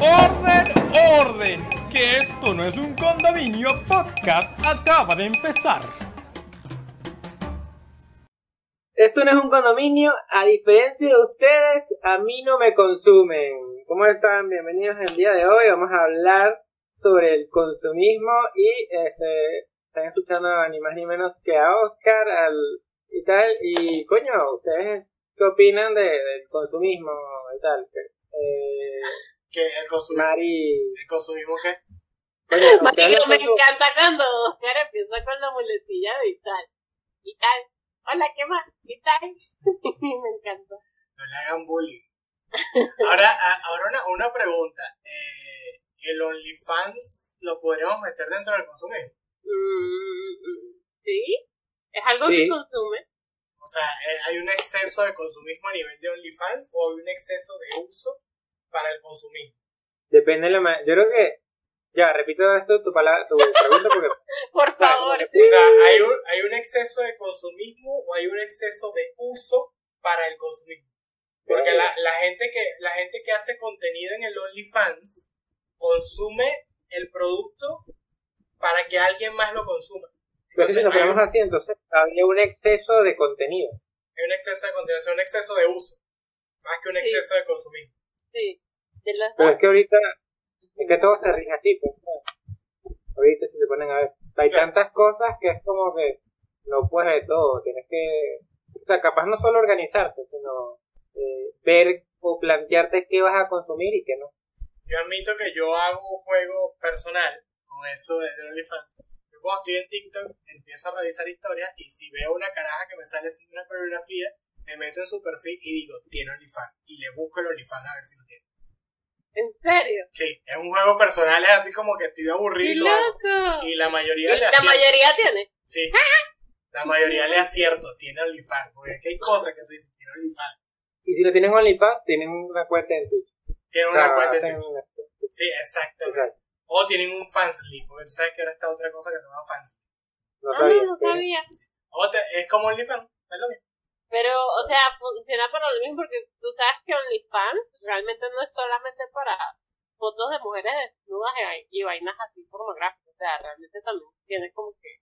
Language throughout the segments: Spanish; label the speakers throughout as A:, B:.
A: ¡Orden, orden! Que esto no es un condominio podcast, acaba de empezar.
B: Esto no es un condominio, a diferencia de ustedes, a mí no me consumen. ¿Cómo están? Bienvenidos el día de hoy. Vamos a hablar sobre el consumismo y este, están escuchando ni más ni menos que a Oscar al, y tal. Y coño, ¿ustedes qué opinan de, del consumismo y tal? Eh,
C: ¿Qué? ¿El consumismo?
B: Mari,
C: ¿El consumismo qué?
D: Marico, me encanta cuando Oscar empieza con la muletilla de y tal. Y tal. Hola, ¿qué más? ¿Y tal? me encanta.
C: No le hagan bullying. Ahora, a- ahora una, una pregunta. Eh, ¿El OnlyFans lo podríamos meter dentro del consumismo?
D: Mm, ¿Sí? ¿Es algo
B: Sí.
D: que consume?
C: O sea, eh, ¿hay un exceso de consumismo a nivel de OnlyFans o hay un exceso de uso para el consumismo?
B: Depende de la ma- Yo creo que. Ya, repito esto, tu, palabra, tu pregunta, porque.
D: Por favor.
C: O sea, ¿hay un, ¿hay un exceso de consumismo o hay un exceso de uso para el consumismo? Porque la, la gente que la gente que hace contenido en el OnlyFans consume el producto para que alguien más lo consuma.
B: Pero si
C: Entonces,
B: nos ponemos así, entonces habría un exceso de contenido.
C: hay un exceso de contenido, o sea, un exceso de uso, más que un
D: Sí.
C: exceso de consumismo.
D: Sí. De las
B: Pero es que ahorita. Es que todo se rige así, pues. Ahorita, si se ponen a ver. Hay
C: Sí.
B: tantas cosas que es como que. No puedes de todo. Tienes que. O sea, capaz no solo organizarte, sino. eh, ver o plantearte qué vas a consumir y qué no.
C: Yo admito que yo hago un juego personal con eso de de OnlyFans. Cuando estoy en TikTok empiezo a realizar historias y si veo una caraja que me sale haciendo una coreografía, me meto en su perfil y digo, tiene OnlyFans. Y le busco el OnlyFans a ver si lo tiene.
D: ¿En serio?
C: Sí, es un juego personal, es así como que estoy aburrido.
D: ¡Qué
C: y lo hago.
D: loco!
C: Y la mayoría
D: Y
C: le
D: la
C: acierto.
D: mayoría tiene.
C: Sí. La mayoría le acierto, tiene OnlyFans. Porque es que hay cosas que tú dices, tiene OnlyFans.
B: Y si no tienen OnlyFans, tienen una cuenta en Twitch.
C: Tiene
B: O sea,
C: una cuenta de
B: hacen
C: Twitch.
B: una-
C: Sí, exactamente.
B: Exacto.
C: O tienen un fansly, porque tú sabes que ahora está otra cosa que se llama fansly.
B: No
D: Ah,
B: sabía.
D: no sabía.
C: O te- es como OnlyFans, es lo mismo.
D: Pero, o sea, funciona para lo mismo porque tú sabes que OnlyFans realmente no es solamente para fotos de mujeres desnudas y, y vainas así pornográficas. O sea, realmente también tiene como que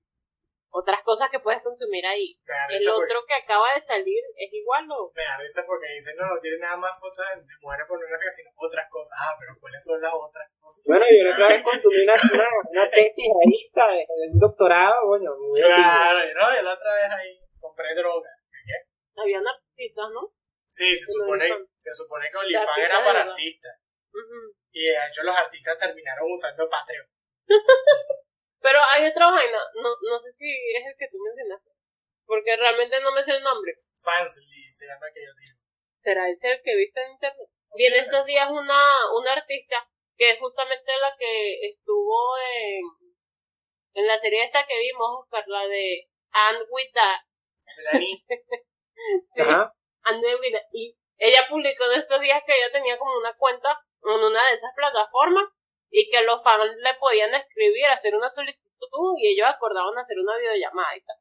D: otras cosas que puedes consumir ahí. El
C: porque-
D: otro que acaba de salir es igual o...
C: Me da risa porque dicen no, no tiene nada más fotos de mujeres pornográficas, sino otras cosas. Ah, pero ¿cuáles son las otras cosas?
B: Bueno, yo la otra vez consumí una, una, una tesis ahí, ¿sabes? Un doctorado, coño, muy
C: Claro, y no, y la otra vez ahí compré droga. ¿Qué?
D: Habían artistas, ¿no?
C: Sí, se supone, se supone que OnlyFans era para artistas. Y de hecho los artistas terminaron usando Patreon.
D: Pero hay otra vaina, no, no sé si es el que tú mencionaste, porque realmente no me sé el nombre.
C: Fansly se llama que yo digo.
D: ¿Será ese el que viste en internet?
C: Sí,
D: Viene estos días una, una artista que es justamente la que estuvo en, en la serie esta que vimos, Oscar, la de And With That. Sí,
B: Ajá.
D: And With That. Y ella publicó en estos días que ella tenía como una cuenta en una de esas plataformas y que los fans le podían escribir, hacer una solicitud y ellos acordaban hacer una videollamada y tal.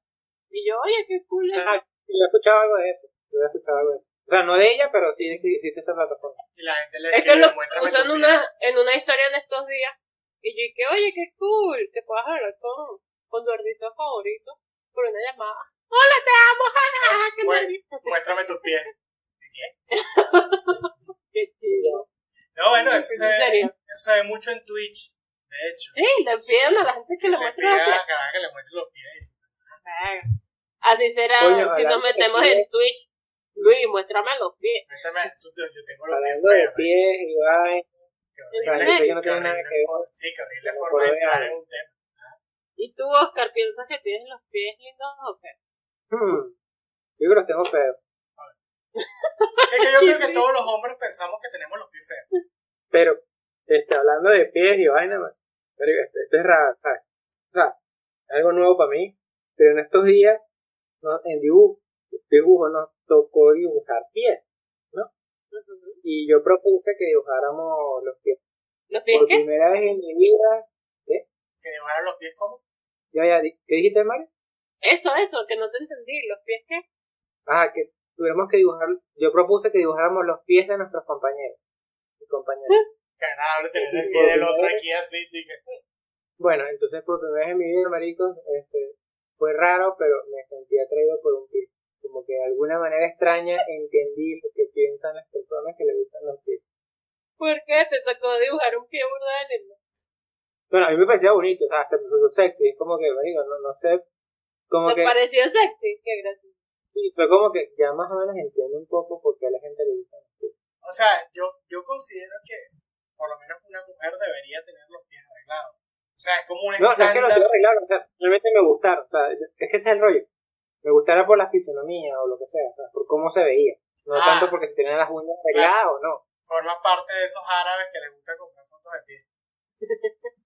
D: Y yo, oye, qué cool
B: sí, yo he escuchado algo de eso. Yo he escuchado algo de eso. O sea, no de ella, pero sí sí existe esa plataforma.
C: y la gente le
D: Es que lo
C: muéstrame
D: puso en
C: tu
D: una, en una historia en estos días. Y yo dije, oye, qué cool, que puedas hablar con, con tu artista favorito por una llamada. Hola, te amo, jajaja, qué
C: Bueno. Muéstrame tus pies. ¿Qué?
D: Qué chido.
C: No, bueno, eso
D: ¿En
C: se, ve, eso se ve mucho en Twitch, de hecho.
D: Sí, le piden a la gente que le muestre los
C: a
D: pies.
C: que le muestre los pies.
D: Así será
B: Coño,
D: si nos metemos en Twitch. Luis, muéstrame los pies.
C: Muéstrame, tú- yo tengo los pies
B: Hablando de
C: feos.
B: pies y que no tiene nada
C: horrible
B: que ver.
C: Sí, horrible forma de entrar en un tema.
D: ¿Y tú, Oscar, piensas que tienes los pies lindos o qué?
B: Hmm. Yo creo que los tengo feos.
C: Sí, que yo creo que todos los hombres pensamos que tenemos los pies feos.
B: Pero, este, hablando de pies y vaina, man, pero esto, esto es raro, ¿sabes? O sea, es algo nuevo para mí, pero en estos días, no, en dibujo, dibujo nos tocó dibujar pies,
D: Ujú.
B: y yo propuse que dibujáramos los pies.
D: ¿Los pies
B: Por
D: qué?
B: primera vez en mi vida,
C: Que dibujaran los pies como.
B: yo ya, di- ¿qué dijiste, Mario?
D: Eso, eso, que no te entendí. ¿Los pies qué?
B: Ah, que tuvimos que dibujar, yo propuse que dibujáramos los pies de nuestros compañeros. compañeros.
C: Qué agradable tener el pie del otro aquí así.
B: Bueno, entonces por primera vez en mi vida, maricos, este, fue raro, pero me sentí atraído por un pie. Como que de alguna manera extraña entendí lo que piensan las personas que le gustan los pies.
D: ¿Por qué te tocó dibujar un pie burda de lindo?
B: Bueno, a mí me parecía bonito, o sea, hasta me pareció sexy. Es como que, marico, no, no sé, como
D: ¿Te
B: que,
D: pareció sexy? Qué gracioso.
B: Sí, fue como que ya más o menos entiendo un poco por qué a la gente le gustan los pies.
C: O sea, yo, yo considero que por lo menos una mujer debería tener los pies arreglados. O sea, es como un
B: No, no es que lo
C: estándar.
B: quiero arreglar, o sea, realmente me gustaron, o sea, es que ese es el rollo. Me gustara por la fisonomía o lo que sea, o sea, por cómo se veía. No
C: Ah.
B: tanto porque si tenían las uñas arregladas o no.
C: Formas parte de esos árabes que les gusta comprar fotos de pies.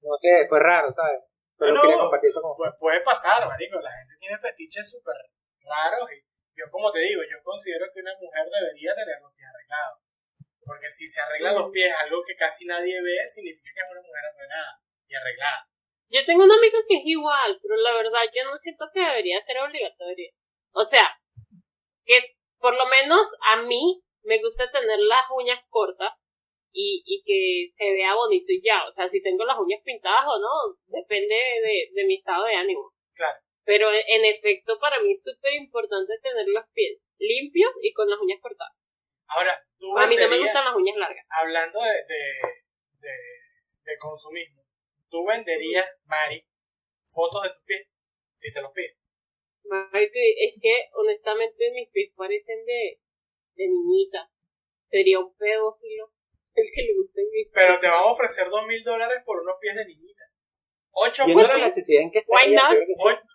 B: No sé, fue raro, ¿sabes? Pero
C: No,
B: quería
C: no.
B: compartir eso con
C: Pues puede pasar, marico. La gente tiene fetiches súper raros y yo como te digo, yo considero que una mujer debería tener los pies arreglados. Porque si se arreglan los pies, algo que casi nadie ve, significa que es una mujer arreglada y arreglada.
D: Yo tengo un amigo que es igual, pero la verdad yo no siento que debería ser obligatorio. O sea, que por lo menos a mí me gusta tener las uñas cortas y, y que se vea bonito y ya. O sea, si tengo las uñas pintadas o no, depende de, de mi estado de ánimo.
C: Claro.
D: Pero en efecto, para mí es súper importante tener los pies limpios y con las uñas cortadas.
C: Ahora, tú
D: A mí no me gustan las uñas largas.
C: hablando de, de, de, de consumismo, tú venderías, Mari, fotos de tus pies, si te los pides.
D: Marico, Es que honestamente mis pies parecen de, de niñita. Sería un pedófilo el que le guste pies.
C: Pero te van a ofrecer dos mil dólares por unos pies de niñita. Ocho
B: Viendo la
C: fotos,
B: necesidad en que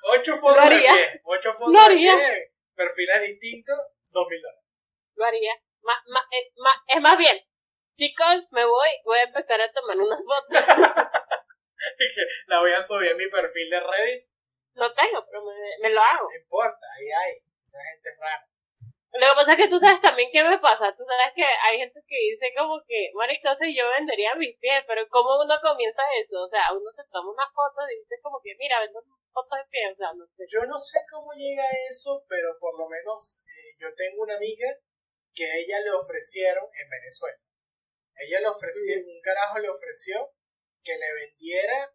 C: ocho fotos de
D: haría.
C: pies, ocho fotos de
D: haría.
C: pies, perfiles distintos, dos mil dólares.
D: Lo haría. Ma- ma- eh, ma- es más bien, chicos, me voy, voy a empezar a tomar unas fotos.
C: La voy a subir en mi perfil de Reddit,
D: Lo tengo, pero me, me lo hago.
C: no importa, ahí hay, esa gente es rara.
D: Lo que pasa es que tú sabes también qué me pasa. Tú sabes que hay gente que dice como que, maricosa, yo vendería mis pies, pero ¿cómo uno comienza eso? O sea, uno se toma una foto y dice como que, mira, vendo fotos de pies, o sea, no sé.
C: Yo no sé cómo llega a eso, pero por lo menos eh, yo tengo una amiga que a ella le ofrecieron en Venezuela. Ella le ofreció, un carajo le ofreció que le vendiera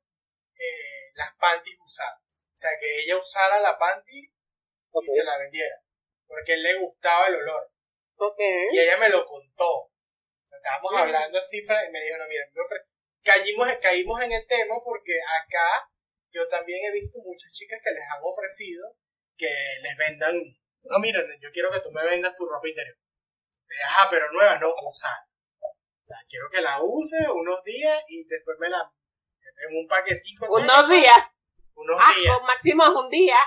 C: eh, las panties usadas. O sea, que ella usara la panty y se la vendiera. Porque él le gustaba el olor.
D: Ok.
C: Y ella me lo contó. Estábamos hablando así y me dijo, no, mira, me caímos, caímos en el tema porque acá yo también he visto muchas chicas que les han ofrecido que les vendan, no, mira, yo quiero que tú me vendas tu ropa interior. Ajá, pero nueva, no, usada. O sea, quiero que la use unos días y después me la, en un paquetico.
D: Unos días.
C: Unos
D: Ah,
C: días.
D: máximo es un día.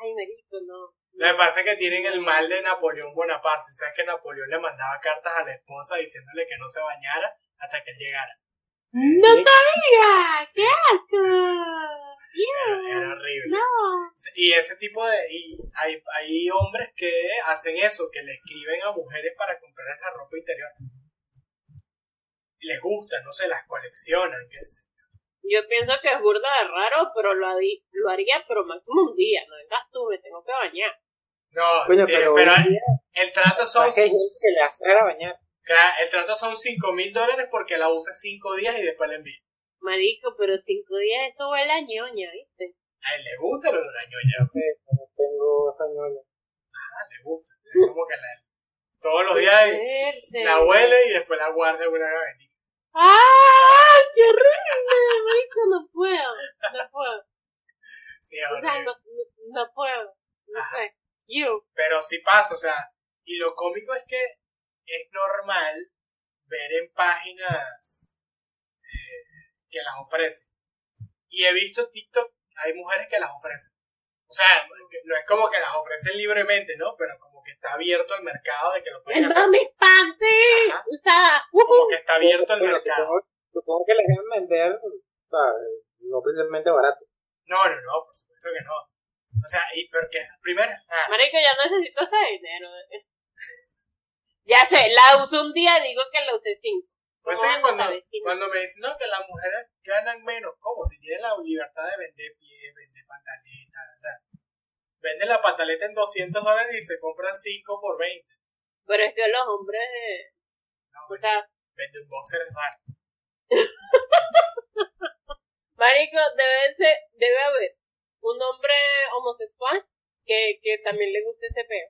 D: Ay, marico, no.
C: Lo que pasa es que tienen el mal de Napoleón Bonaparte. ¿Sabes que Napoleón le mandaba cartas a la esposa diciéndole que no se bañara hasta que él llegara?
D: ¡No sabía! ¡Qué asco!
C: Era, era horrible.
D: No.
C: Y ese tipo de... Y hay, hay hombres que hacen eso, que le escriben a mujeres para comprarles la ropa interior. Les gusta, no se las coleccionan, que sé.
D: Yo pienso que es burda de raro, pero lo, lo haría, pero máximo un día. No vengas tú, me tengo que bañar.
C: No,
B: Coño,
C: eh,
B: pero,
C: el trato son...
B: es que hay gente que le hace a bañar.
C: Claro, el trato son 5 mil dólares porque la usa 5 días y después la envía.
D: Marico, pero cinco días eso huele a ñoña, ¿viste?
C: A él le gusta el olor a ñoña.
B: Sí, tengo esa ñoña.
C: Ah, le gusta. Es como que la, todos los días la huele y después la guarda en una gavetita.
D: ¡Ah! ¡Qué horrible! Marico, no puedo. No puedo.
C: Sí,
D: O sea, no, no, no puedo. No
C: Ajá.
D: sé. You.
C: Pero sí pasa, o sea, y lo cómico es que es normal ver en páginas eh, que las ofrecen. Y he visto TikTok, hay mujeres que las ofrecen. O sea, no es como que las ofrecen libremente, ¿no? Pero como que está abierto el mercado de que lo pueden hacer.
D: ¡Vendo mis!
C: Ajá.
D: ¡Usa!
C: Como que está abierto el mercado.
B: Supongo, supongo que les deben vender, o sea, no precisamente barato.
C: No, no, no, por supuesto que no. O sea, y porque primero, ah,
D: Marico, ya necesito ese dinero. Ya sé, la uso un día, digo que la usé cinco.
C: pues
D: ¿Cómo
C: es que cuando, me dicen no, que las mujeres ganan menos, ¿cómo? Si tienen la libertad de vender pies, vender pantaletas, o sea, venden la pantaleta en 200 dólares y se compran 5 por 20.
D: Pero es que los hombres,
C: No,
D: o sea,
C: vende un boxer es raro.
D: marico, debe ser, debe haber un hombre homosexual que, que también le guste ese peo.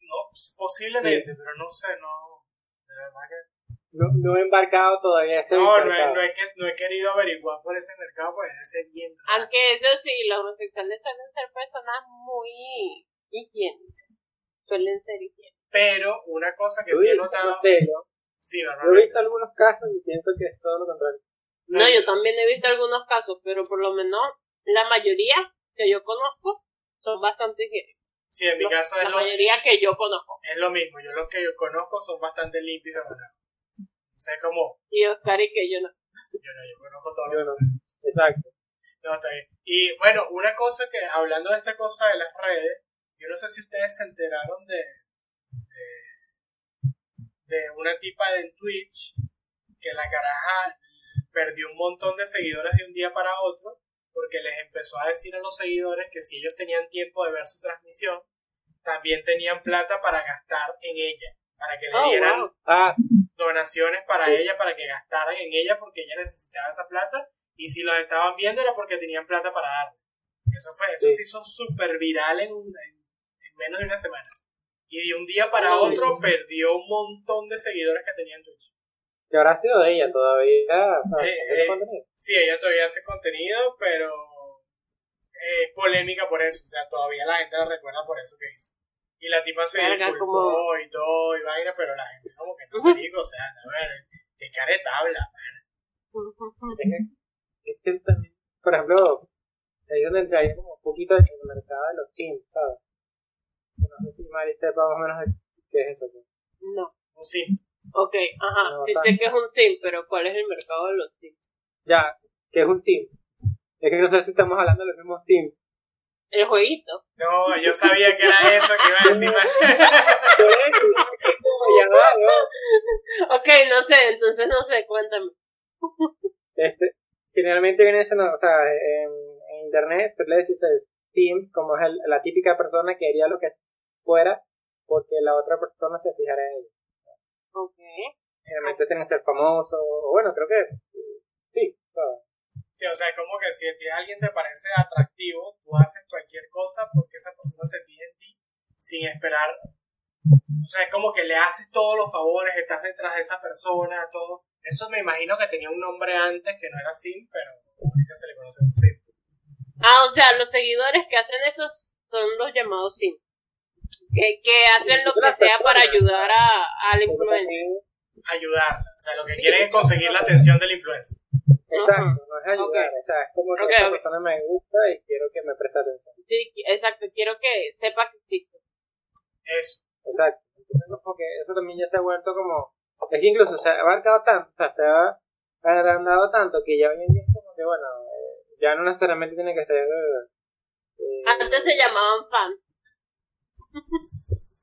C: No, pues, posiblemente, pero no sé, no. De verdad que.
B: No, no he embarcado todavía ese
C: No, no he, no, he, que- no he querido averiguar por ese mercado, pues debe ser bien raro.
D: Aunque eso sí, los homosexuales suelen ser personas muy higiénicas. Suelen ser higiénicas.
C: Pero una cosa que sí he notado.
B: no sé, ¿no?
C: Sí,
B: Yo he visto algunos casos y pienso que es todo lo contrario.
D: No, yo también he visto algunos casos, pero por lo menos la mayoría que yo conozco son bastante higiénicos.
C: Sí, en mi
D: Los-
C: caso es
D: la
C: lo,
D: mayoría que yo conozco.
C: es lo mismo. Yo los que yo conozco son bastante limpios de verdad. O sea, como.
D: Y Oscar y que yo no.
C: Yo no, yo conozco todos
B: Yo no. Exacto.
C: No, está bien. Y bueno, una cosa que, hablando de esta cosa de las redes, yo no sé si ustedes se enteraron de, de, de una tipa en Twitch que la caraja perdió un montón de seguidores de un día para otro porque les empezó a decir a los seguidores que si ellos tenían tiempo de ver su transmisión, también tenían plata para gastar en ella, para que le
D: Oh,
C: dieran
D: wow.
B: Ah,
C: donaciones para ella, para que gastaran en ella porque ella necesitaba esa plata y si los estaban viendo era porque tenían plata para darle. Eso fue, eso
B: Sí.
C: se hizo súper viral en, en, en menos de una semana. Y de un día para
D: Sí.
C: otro perdió un montón de seguidores que tenía en Twitch.
B: que habrá sido de ella todavía.
C: Eh,
B: ¿tiene
C: eh? Sí, ella todavía hace contenido, pero es polémica por eso. O sea, todavía la gente la recuerda por eso que hizo. Y la tipa se
D: Verga,
C: disculpó
D: como-
C: y todo, y vaina, pero la gente como que no, marico, o sea, a ver, de cara de tabla.
B: Es que, es que también, por ejemplo, ahí donde entraría como un poquito en el mercado de los sims, ¿sabes? No sé si Mari sepa más o menos de qué es eso.
D: No.
C: Un sí.
D: Ok, ajá.
B: No,
D: sí sé que es un sim, pero ¿cuál es el mercado de los sims?
B: Ya, ¿qué es un sim? Es que no sé si estamos hablando de los mismos sims.
D: El jueguito.
C: No, yo sabía que era eso que iba a decir.
B: Por eso, ya va, ¿no?
D: Ok, no sé, entonces no sé, cuéntame.
B: Este, generalmente viene ese, no, o sea, en, en internet se le dice sim como es el- la típica persona que haría lo que fuera porque la otra persona se fijara en ella.
D: Ok.
B: Generalmente tienen que ser famosos, o bueno, creo que sí, ¿sabes?
C: Sí, o sea, es como que si a ti alguien te parece atractivo, tú haces cualquier cosa porque esa persona se fija en ti sin esperar. O sea, es como que le haces todos los favores, estás detrás de esa persona, todo. Eso me imagino que tenía un nombre antes que no era Sim, pero ahorita se le conoce como Sim.
D: Ah, o sea, los seguidores que hacen eso son los llamados sim. Que, que hacen lo que sea para ayudar a, al influencer.
C: Ayudarla. O sea, lo que quieren es conseguir la atención del influencer.
B: Exacto, no es ayudar, o sea, es como que
D: Ok,
B: esta persona me gusta y quiero que me preste atención.
D: Sí, exacto. Quiero que sepa que existe.
C: Eso.
B: Exacto. Entonces, como que eso también ya se ha vuelto como, es que incluso se ha abarcado tanto, o sea, se ha agrandado tanto que ya hoy en día es como que, bueno, eh, ya no necesariamente tiene que ser... eh,
D: Antes se llamaban fans.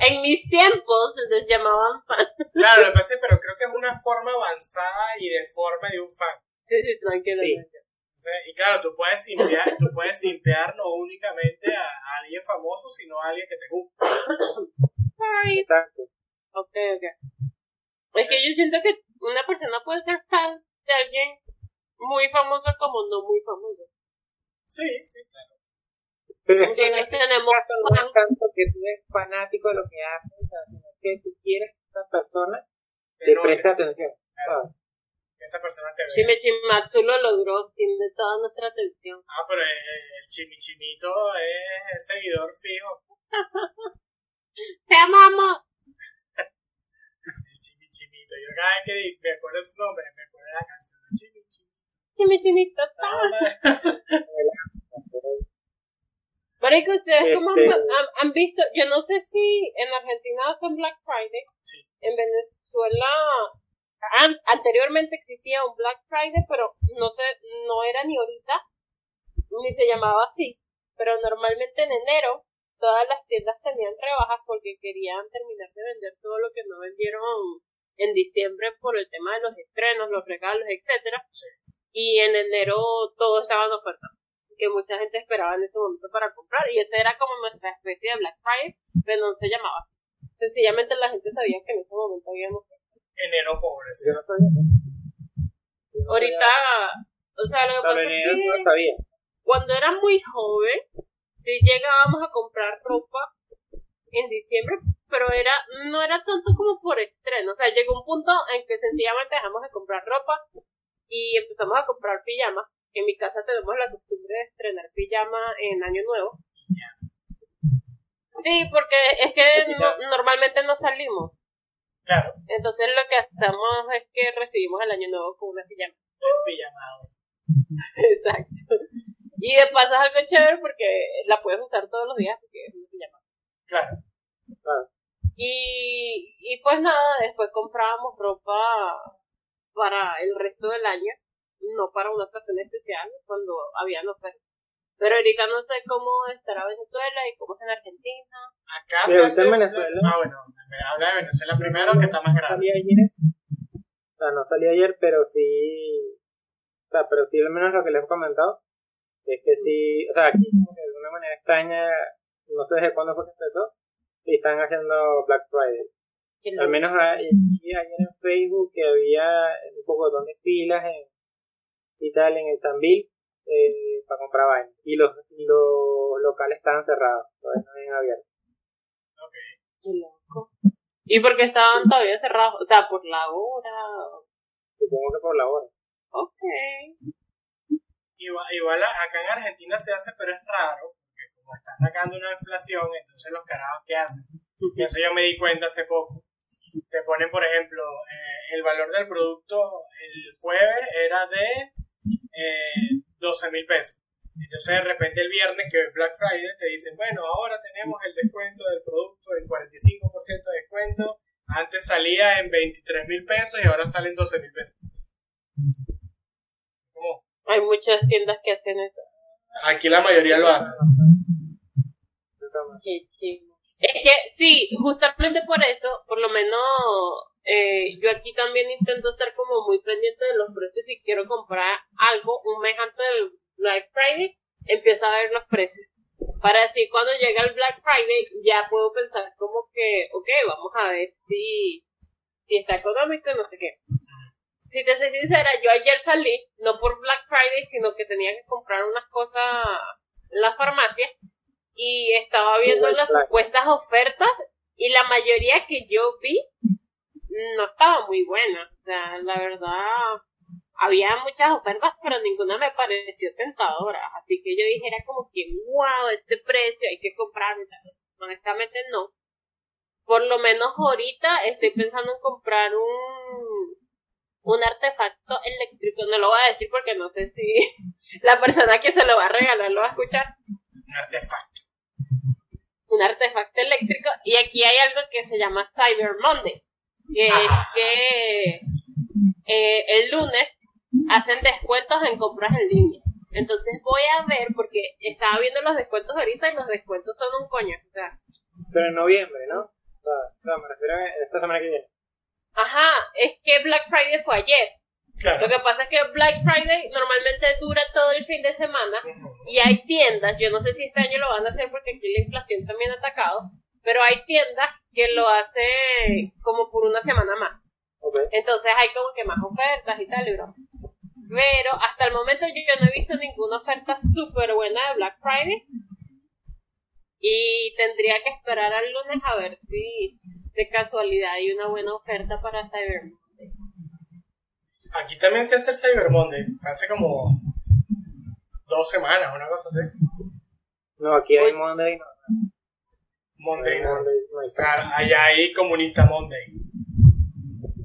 D: En mis tiempos les llamaban fans.
C: Claro, lo que pasa es, pero creo que es una forma avanzada y deforme de un fan.
D: Sí, sí, tranquilo.
B: Sí.
D: tranquilo.
C: O sea, y claro, tú puedes simpear, tú puedes simpear no únicamente a, a alguien famoso, sino a alguien que te gusta.
D: Ay,
B: Exacto.
D: Ok, ok. Es que yo siento que una persona puede ser fan de alguien muy famoso como no muy famoso.
C: Sí, sí, claro.
B: En
D: Nosotros
B: este
D: tenemos
B: no es tanto que tú eres fanático de lo que haces, o sea, sino que tú quieres que esa persona te preste atención.
C: claro, que esa persona te vea.
D: Shimichimatsu lo logró, tiene toda nuestra atención.
C: Ah, pero eh, el chimichimito es seguidor fijo.
D: ¡Te amamos!
C: El chimichimito. Yo cada vez que me acuerdo de su nombre, me acuerdo de la canción de chimichimito.
D: Chimichimito. Marico, ¿ustedes cómo han,
B: Este-
D: han- han visto? Yo no sé si en Argentina hacen Black Friday.
C: Sí.
D: En Venezuela an- anteriormente existía un Black Friday, pero no sé, no era ni ahorita, ni se llamaba así. Pero normalmente en enero todas las tiendas tenían rebajas porque querían terminar de vender todo lo que no vendieron en diciembre por el tema de los estrenos, los regalos, etcétera.
C: Sí.
D: Y en enero todo estaba en oferta que mucha gente esperaba en ese momento para comprar y esa era como nuestra especie de Black Friday, pero no se llamaba así. Sencillamente la gente sabía que en ese momento había
C: Enero pobre, ¿sí?
B: Yo no sabía. Yo no
D: Ahorita,
B: sabía.
D: o sea, lo que pasa es
B: no
D: que
B: sabía.
D: cuando era muy joven, sí llegábamos a comprar ropa en diciembre, pero era no era tanto como por estreno. O sea, llegó un punto en que sencillamente dejamos de comprar ropa y empezamos a comprar pijamas. En mi casa tenemos la costumbre de estrenar pijama en Año Nuevo. Sí, porque es que no- normalmente no salimos.
C: Claro,
D: Entonces lo que hacemos es que recibimos el Año Nuevo con una pijama.
C: pijamados.
D: Exacto. Y de paso es algo chévere porque la puedes usar todos los días porque es una pijama.
C: Claro.
D: Y, y pues nada, después comprábamos ropa para el resto del año, no para una ocasión especial, cuando había ofertas. Pero ahorita no sé cómo estará Venezuela y cómo es en Argentina.
C: Acá
B: Pero
C: se hace...
B: en Venezuela.
C: Ah, bueno, habla de Venezuela primero, que está más grave.
B: salí ayer. O sea, no salí ayer, pero sí. O sea, pero sí, al menos lo que les he comentado. Es que sí. O sea, aquí, como que de alguna manera extraña. No sé desde cuándo fue que empezó. Y están haciendo Black Friday. Al menos a- y ayer en Facebook que había un poco de filas en, y tal en el Sanville eh, para comprar vainas. Y los, y los locales estaban cerrados, todavía no habían abierto.
D: Qué loco. ¿Y por qué estaban todavía cerrados? O sea, por la hora.
B: Supongo que por la hora.
D: Ok.
C: Igual, igual acá en Argentina se hace, pero es raro, porque como está atacando una inflación, entonces los carajos que hacen, y eso yo me di cuenta hace poco, te ponen, por ejemplo, eh, el valor del producto el jueves era de eh, 12 mil pesos. Entonces de repente el viernes, que es Black Friday, te dicen, bueno, ahora tenemos el descuento del producto, el 45% de descuento, antes salía en 23 mil pesos y ahora salen 12 mil pesos. ¿Cómo?
D: Hay muchas tiendas que hacen eso.
C: Aquí la mayoría lo hace.
D: Qué chido. Es que sí, justamente por eso, por lo menos eh, yo aquí también intento estar como muy pendiente de los precios si quiero comprar algo un mes antes del Black Friday, empiezo a ver los precios. Para así cuando llega el Black Friday ya puedo pensar como que, ok, vamos a ver si, si está económico y no sé qué. Si te soy sincera, yo ayer salí, no por Black Friday, sino que tenía que comprar unas cosas en la farmacia y estaba viendo las supuestas ofertas y la mayoría que yo vi no estaba muy buena. O sea, la verdad, había muchas ofertas, pero ninguna me pareció tentadora. Así que yo dije, era como que, wow, este precio, hay que comprarlo. Honestamente no. Por lo menos ahorita estoy pensando en comprar un, un artefacto eléctrico. No lo voy a decir porque no sé si la persona que se lo va a regalar lo va a escuchar
C: Un artefacto.
D: un artefacto eléctrico y aquí hay algo que se llama Cyber Monday, que es que eh, el lunes hacen descuentos en compras en línea. Entonces voy a ver, porque estaba viendo los descuentos ahorita y los descuentos son un coño. O sea,
B: Pero en noviembre, ¿no? O sea, o sea, me refiero a esta semana que viene.
D: ajá, es que Black Friday fue ayer.
C: Claro.
D: Lo que pasa es que Black Friday normalmente dura todo el fin de semana y hay tiendas, yo no sé si este año lo van a hacer porque aquí la inflación también ha atacado, pero hay tiendas que lo hacen como por una semana más. Entonces hay como que más ofertas y tal, y. Pero hasta el momento yo, yo no he visto ninguna oferta súper buena de Black Friday. Y tendría que esperar al lunes a ver si de casualidad hay una buena oferta para Cyber Monday.
C: Aquí también se hace el Cyber Monday. Hace como dos semanas, una cosa así.
B: No, aquí hay. Monday, no.
C: Monday, no.
B: Monday, no hay.
C: Claro, allá hay comunista Monday.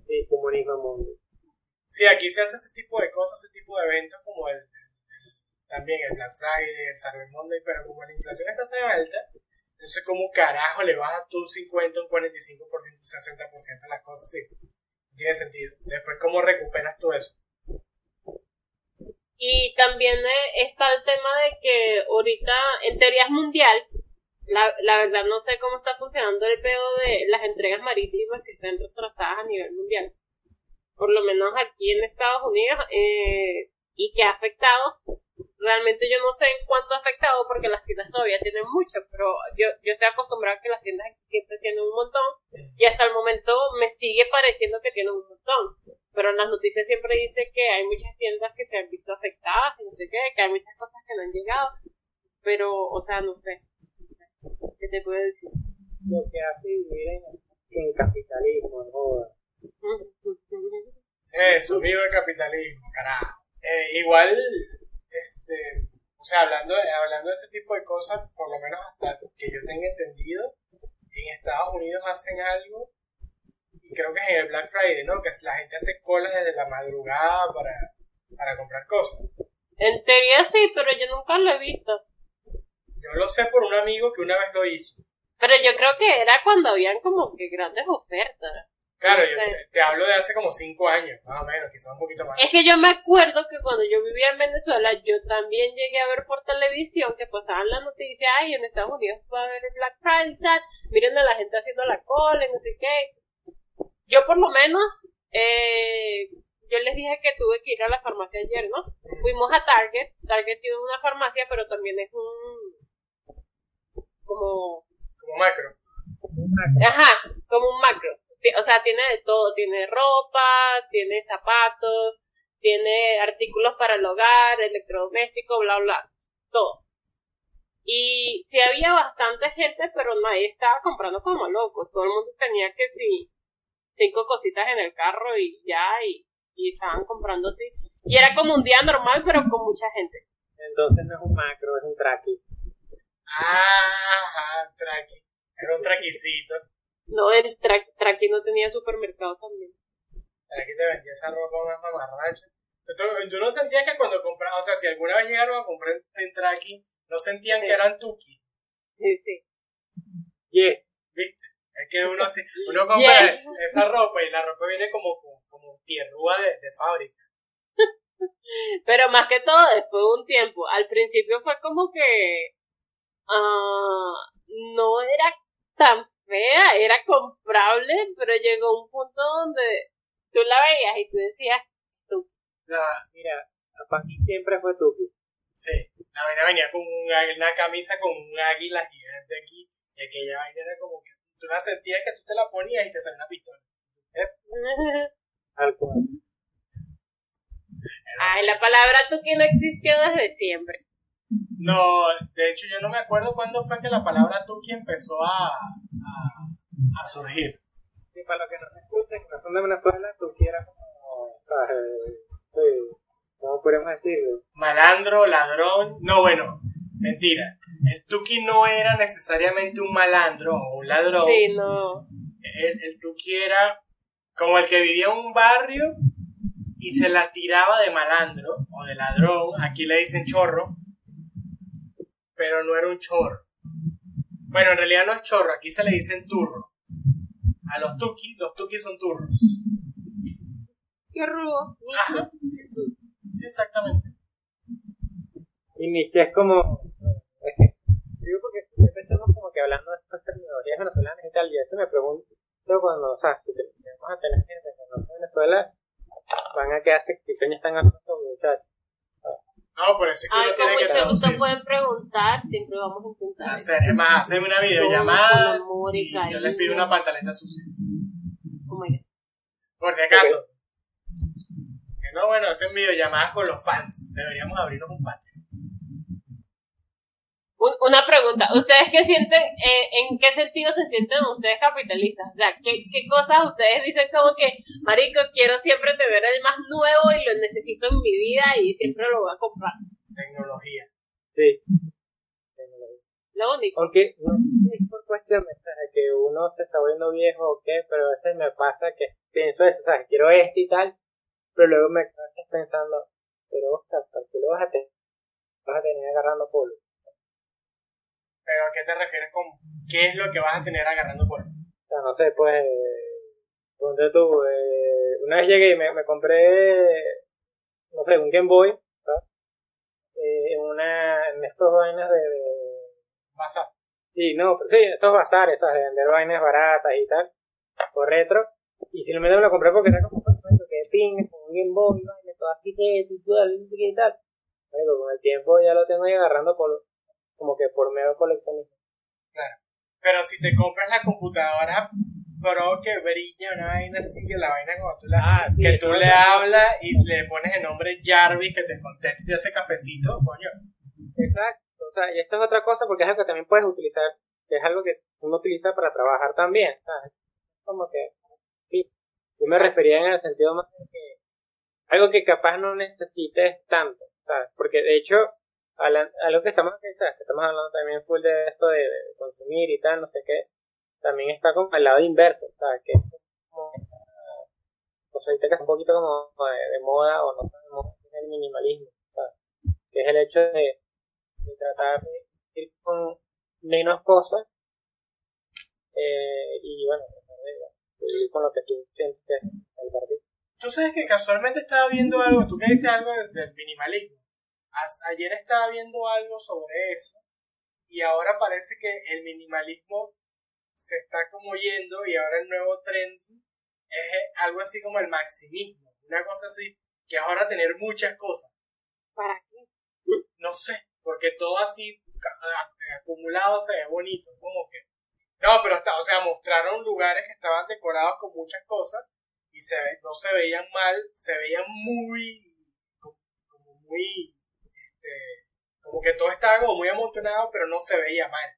B: Sí, comunismo Monday.
C: Sí, aquí se hace ese tipo de cosas, ese tipo de eventos como el, también el Black Friday, el Cyber Monday, pero como la inflación está tan alta, no sé cómo carajo le bajas tú un 50, un 45%, un 60% a las cosas, sí. Tiene sentido. Después, ¿cómo recuperas tú eso?
D: Y también eh, está el tema de que ahorita, en teoría es mundial, la, la verdad no sé cómo está funcionando el pedo de las entregas marítimas que están retrasadas a nivel mundial. Por lo menos aquí en Estados Unidos, eh, y que ha afectado realmente yo no sé en cuánto ha afectado porque las tiendas todavía tienen mucho, pero yo, yo estoy acostumbrada a que las tiendas siempre tienen un montón y hasta el momento me sigue pareciendo que tienen un montón. Pero en las noticias siempre dice que hay muchas tiendas que se han visto afectadas y no sé qué, que hay muchas cosas que no han llegado, pero, o sea, no sé. ¿Qué te puedo decir?
B: Lo que hace vivir en, en capitalismo, ¿no?
C: Eso, vivo el capitalismo, carajo. Eh, igual, este, o sea, hablando, hablando de ese tipo de cosas, por lo menos hasta que yo tenga entendido, en Estados Unidos hacen algo, y creo que es en el Black Friday, ¿no? Que la gente hace colas desde la madrugada para, para comprar cosas.
D: En teoría sí, pero yo nunca lo he visto.
C: Yo lo sé por un amigo que una vez lo hizo.
D: Pero yo creo que era cuando habían como que grandes ofertas.
C: Claro, yo te, hablo de hace como cinco años, más o menos, quizás un poquito más.
D: Es que yo me acuerdo que cuando yo vivía en Venezuela, yo también llegué a ver por televisión que pasaban la noticia, ay, en Estados Unidos va a haber el Black Friday, tal, miren a la gente haciendo la cola y no sé qué. Yo por lo menos, eh, yo les dije que tuve que ir a la farmacia ayer, ¿no? Fuimos a Target, Target tiene una farmacia, pero también es un... como...
C: Como macro.
D: Ajá, como un macro o sea, tiene de todo, tiene ropa, tiene zapatos, tiene artículos para el hogar, electrodoméstico, bla, bla, todo. Y sí había bastante gente, pero nadie estaba comprando como loco. Todo el mundo tenía que sí, cinco cositas en el carro y ya, y, y estaban comprando así. Y era como un día normal, pero con mucha gente.
B: Entonces no es un macro, es un traqui.
C: Ajá, traqui. Era un traquicito.
D: No, el tra Traqui no tenía supermercado también.
C: Traqui te vendía esa ropa más mamarracha. Yo no sentía que cuando compraba, o sea, si alguna vez llegaron a comprar en Traqui, no sentían que eran Tuki.
D: Sí, sí.
B: Yes.
C: ¿Viste? Es que uno, uno compra esa ropa y la ropa viene como, como, tierrúa de, de fábrica.
D: Pero más que todo, después de un tiempo, al principio fue como que uh, no era tan fea, era comprable, pero llegó un punto donde tú la veías y tú decías, tú.
B: mira, para mí siempre fue tú.
C: Sí, la vaina venía con una camisa con un águila gigante aquí, y aquella vaina era como que tú la sentías que tú te la ponías y te salía una pistola. ¿Eh?
D: Ay, la palabra tuki no existió desde siempre.
C: No, de hecho yo no me acuerdo cuándo fue que la palabra tuki empezó a, a, surgir.
B: Y para los que nos escuchen, que no son de Venezuela, tuki era como, sí, ¿cómo podemos decirlo?
C: Malandro, ladrón, no bueno, mentira. El tuki no era necesariamente un malandro o un ladrón.
D: Sí, no.
C: El, el tuki era como el que vivía en un barrio y se la tiraba de malandro o de ladrón, aquí le dicen chorro, pero no era un chorro. Bueno, en realidad no es chorro, aquí se le dicen turro. A los tuki, los tuki son turros.
D: Qué rubo.
C: Ajá, sí, exactamente.
B: Y Nietzsche es como. Digo porque siempre estamos como que hablando de estas terminologías venezolanas y tal, y eso me pregunto cuando, o sea, si tenemos a tener gente que no es de Venezuela, van a quedarse que están hablando estos muchachos.
C: No, por eso es que
D: Ay,
C: uno tiene que
D: mucho gusto pueden preguntar, siempre vamos a intentar.
C: Hacer, es más, hacerme una videollamada y, yo les pido una pantaleta sucia.
D: Oh
C: por si acaso. Que no, bueno, hacen videollamadas con los fans. Deberíamos abrirnos un patio.
D: Una pregunta, ¿ustedes qué sienten, eh, en qué sentido se sienten ustedes capitalistas? O sea, ¿qué, ¿qué cosas ustedes dicen como que, marico, quiero siempre tener el más nuevo y lo necesito en mi vida y siempre lo voy a comprar?
C: Tecnología.
B: Sí.
D: Tecnología. Lo único.
B: Aunque no es por cuestión de que uno se está volviendo viejo o qué, pero a veces me pasa que pienso eso, o sea, quiero esto y tal, pero luego me quedo pensando, pero Oscar, ¿para qué lo vas a tener? Vas a tener agarrando polvo.
C: ¿Pero a qué te refieres con qué es lo que vas a tener agarrando polvo?
B: O sea, no sé, pues, ponte tú, eh, una vez llegué y me, me compré, no sé, un Game Boy, eh, en una, en estos vainas de...
C: Bazar.
B: Sí, no, sí, estos bazares, ¿sabes? De vender vainas baratas y tal, por retro. Y si no me lo compré porque era como que ping, con un Game Boy, vaina, todo así que y tal. Digo, con el tiempo ya lo tengo ahí agarrando por, como que por mero coleccionismo.
C: Claro. Pero si te compras la computadora Pro que brilla, una vaina así, que la vaina como tú, la,
B: Ah, sí,
C: que tú le hablas y le pones el nombre Jarvis que te conteste y te hace cafecito, coño.
B: Exacto. O sea, y esto es otra cosa porque es algo que también puedes utilizar, que es algo que uno utiliza para trabajar también, ¿sabes? Como que, sí. Yo me refería en el sentido más de que algo que capaz no necesites tanto, ¿sabes? Porque de hecho, algo que estamos, que estamos hablando también full de esto de, de consumir y tal, no sé qué, también está como al lado inverso, ¿sabes? Que es como esta cosa ahorita que es un poquito como de, de moda o no sabemos, es el minimalismo, ¿sabes? Que es el hecho de, de tratar de ir con menos cosas eh, y bueno, de, de vivir con lo que tú sientes que es partido.
C: Tú sabes que casualmente estaba viendo algo, tú que dices algo del minimalismo. Ayer estaba viendo algo sobre eso y ahora parece que el minimalismo se está como yendo y ahora el nuevo trend es algo así como el maximismo, una cosa así, que es ahora tener muchas cosas.
D: ¿Para qué?
C: No sé, porque todo así acumulado se ve bonito, como que... No, pero hasta, o sea, mostraron lugares que estaban decorados con muchas cosas y se ve, no se veían mal, se veían muy, como muy, este, como que todo estaba como muy amontonado, pero no se veía mal.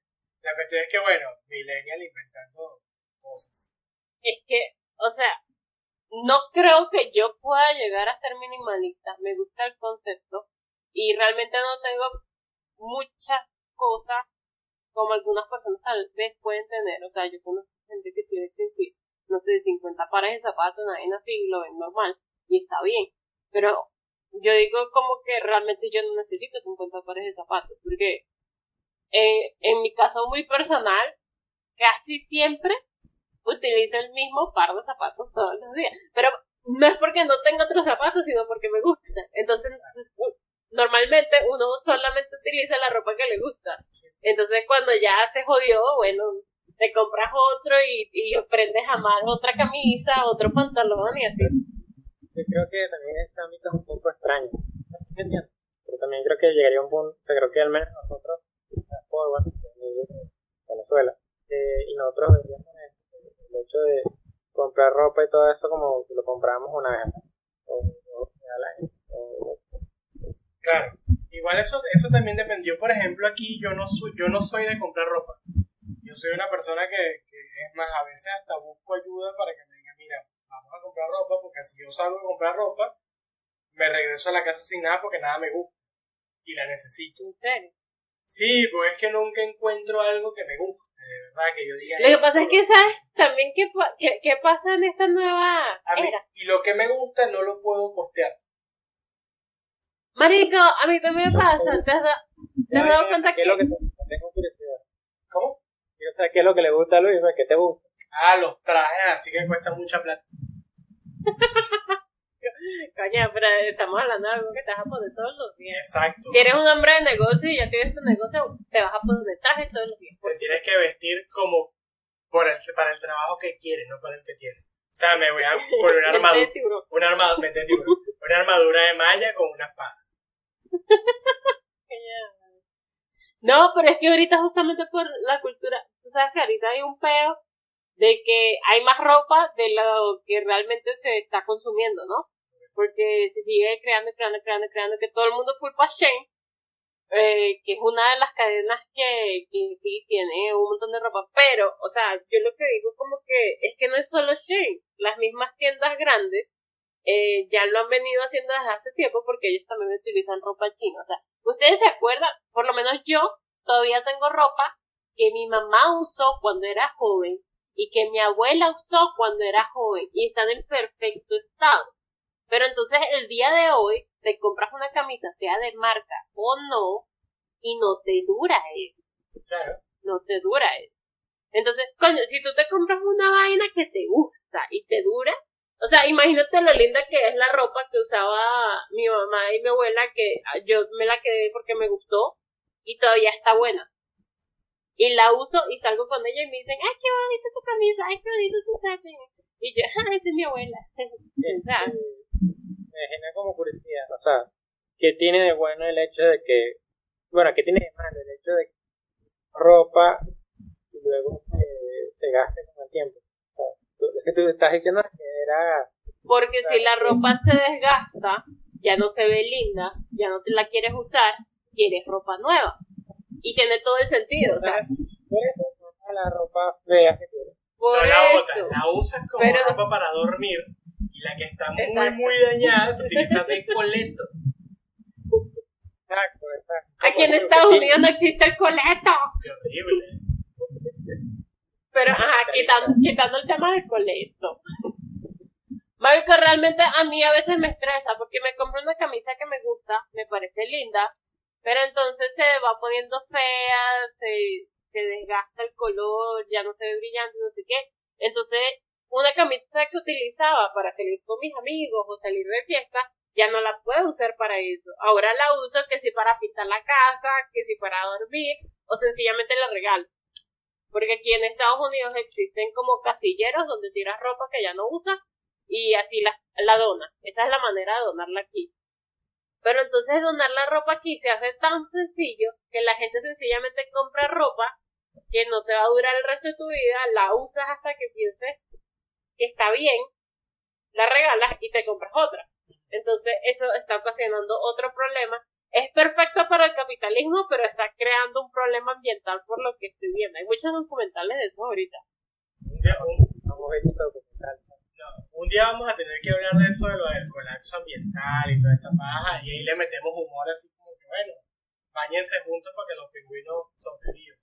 C: La cuestión es que, bueno, Millennial inventando cosas.
D: Es que, o sea, no creo que yo pueda llegar a ser minimalista. Me gusta el concepto y realmente no tengo muchas cosas como algunas personas tal vez pueden tener. O sea, yo conozco gente que tiene que decir, no sé, 50 pares de zapatos, nadie así y lo ven normal y está bien. Pero yo digo como que realmente yo no necesito 50 pares de zapatos porque en, en mi caso muy personal, casi siempre utilizo el mismo par de zapatos todos los días. Pero no es porque no tenga otros zapatos, sino porque me gusta. Entonces, normalmente uno solamente utiliza la ropa que le gusta. Entonces, cuando ya se jodió, bueno, te compras otro y, y aprendes a amar otra camisa, otro pantalón y así.
B: Yo creo que también este ámbito es un poco extraño. Pero también creo que llegaría un punto, o sea, creo que al menos nosotros, por Venezuela, eh, y nosotros veríamos el, hecho de comprar ropa y todo eso como lo compramos una vez o veces al año. o-
C: Claro. Igual eso, eso también dependió. Por ejemplo, aquí yo no soy, yo no soy de comprar ropa. Yo soy una persona que, que es más, a veces hasta busco ayuda para que me comprar ropa, porque si yo salgo a comprar ropa, me regreso a la casa sin nada porque nada me gusta. Y la necesito.
D: En serio.
C: Sí, pues es que nunca encuentro algo que me guste, de verdad, que yo diga.
D: Lo que pasa es que, ¿sabes? También, ¿qué, qué, qué pasa en esta nueva
C: A mí-
D: era?
C: y lo que me gusta no lo puedo costear.
D: Marico, a mí también me pasa. ¿Te has, da- te has
B: Ya,
D: dado
B: ya,
D: cuenta
B: ¿qué
D: que
B: es lo que te, tengo curiosidad?
C: ¿Cómo?
B: Quiero saber qué es lo que le gusta a Luis, ¿qué te gusta?
C: Ah, los trajes así que cuestan mucha plata.
D: Coño, pero estamos hablando de algo que te vas a poner todos los días.
C: Exacto.
D: Si eres un hombre de negocio y ya tienes tu negocio, te vas a poner traje todos los días.
C: te tienes que vestir como por el, para el trabajo que quieres, no para el que tienes. O sea, me voy a poner una armadura, una armadura, una armadura de malla con una espada.
D: No, pero es que ahorita justamente por la cultura, tú sabes que ahorita hay un peo de que hay más ropa de lo que realmente se está consumiendo, ¿no? Porque se sigue creando, creando, creando, creando, que todo el mundo culpa a Shane, eh, que es una de las cadenas que, que sí tiene un montón de ropa, pero, o sea, yo lo que digo como que es que no es solo Shane, las mismas tiendas grandes eh, ya lo han venido haciendo desde hace tiempo porque ellos también utilizan ropa china, o sea, ustedes se acuerdan, por lo menos yo todavía tengo ropa que mi mamá usó cuando era joven y que mi abuela usó cuando era joven y están en perfecto estado. Pero entonces el día de hoy te compras una camisa, sea de marca o no, y no te dura eso,
C: Claro.
D: no te dura eso. Entonces, coño, si tú te compras una vaina que te gusta y te dura, o sea, imagínate lo linda que es la ropa que usaba mi mamá y mi abuela, que yo me la quedé porque me gustó y todavía está buena. Y la uso y salgo con ella y me dicen, ay, qué bonita tu camisa, ay, qué bonito tu satin. Y yo, ah, esa es mi abuela. o sea,
B: me genera como curiosidad. O sea, ¿qué tiene de bueno el hecho de que, bueno, qué tiene de malo el hecho de que ropa luego se, se gaste con el tiempo? es que tú estás diciendo que era...
D: Porque si la ropa se desgasta, ya no se ve linda, ya no te la quieres usar, quieres ropa nueva. Y tiene todo el sentido, o sea...
B: Por eso, la ropa fea que tienes.
C: no la botas, la usas como ropa para dormir y la que está muy, muy dañada se utiliza de coleto.
B: Exacto, exacto.
D: Aquí en Estados Unidos no existe el coleto.
C: Qué horrible.
D: Pero, ajá, quitando, quitando el tema del coleto. que realmente a mí a veces me estresa porque me compro una camisa que me gusta, me parece linda, pero entonces se va poniendo fea, se, se desgasta el color, ya no se ve brillante, no sé qué. Entonces, una camisa que utilizaba para salir con mis amigos o salir de fiesta, ya no la puedo usar para eso. Ahora la uso que si para pintar la casa, que si para dormir, o sencillamente la regalo. Porque aquí en Estados Unidos existen como casilleros donde tiras ropa que ya no usas y así la, la donas. Esa es la manera de donarla aquí. Pero entonces donar la ropa aquí se hace tan sencillo que la gente sencillamente compra ropa que no te va a durar el resto de tu vida, la usas hasta que pienses que está bien, la regalas y te compras otra. Entonces eso está ocasionando otro problema. Es perfecto para el capitalismo, pero está creando un problema ambiental por lo que estoy viendo. Hay muchos documentales de eso ahorita.
C: Un día vamos a tener que hablar de eso, de lo del colapso ambiental y toda esta paja, y ahí le metemos humor así como que, bueno, bañense juntos para que los pingüinos sobrevivan.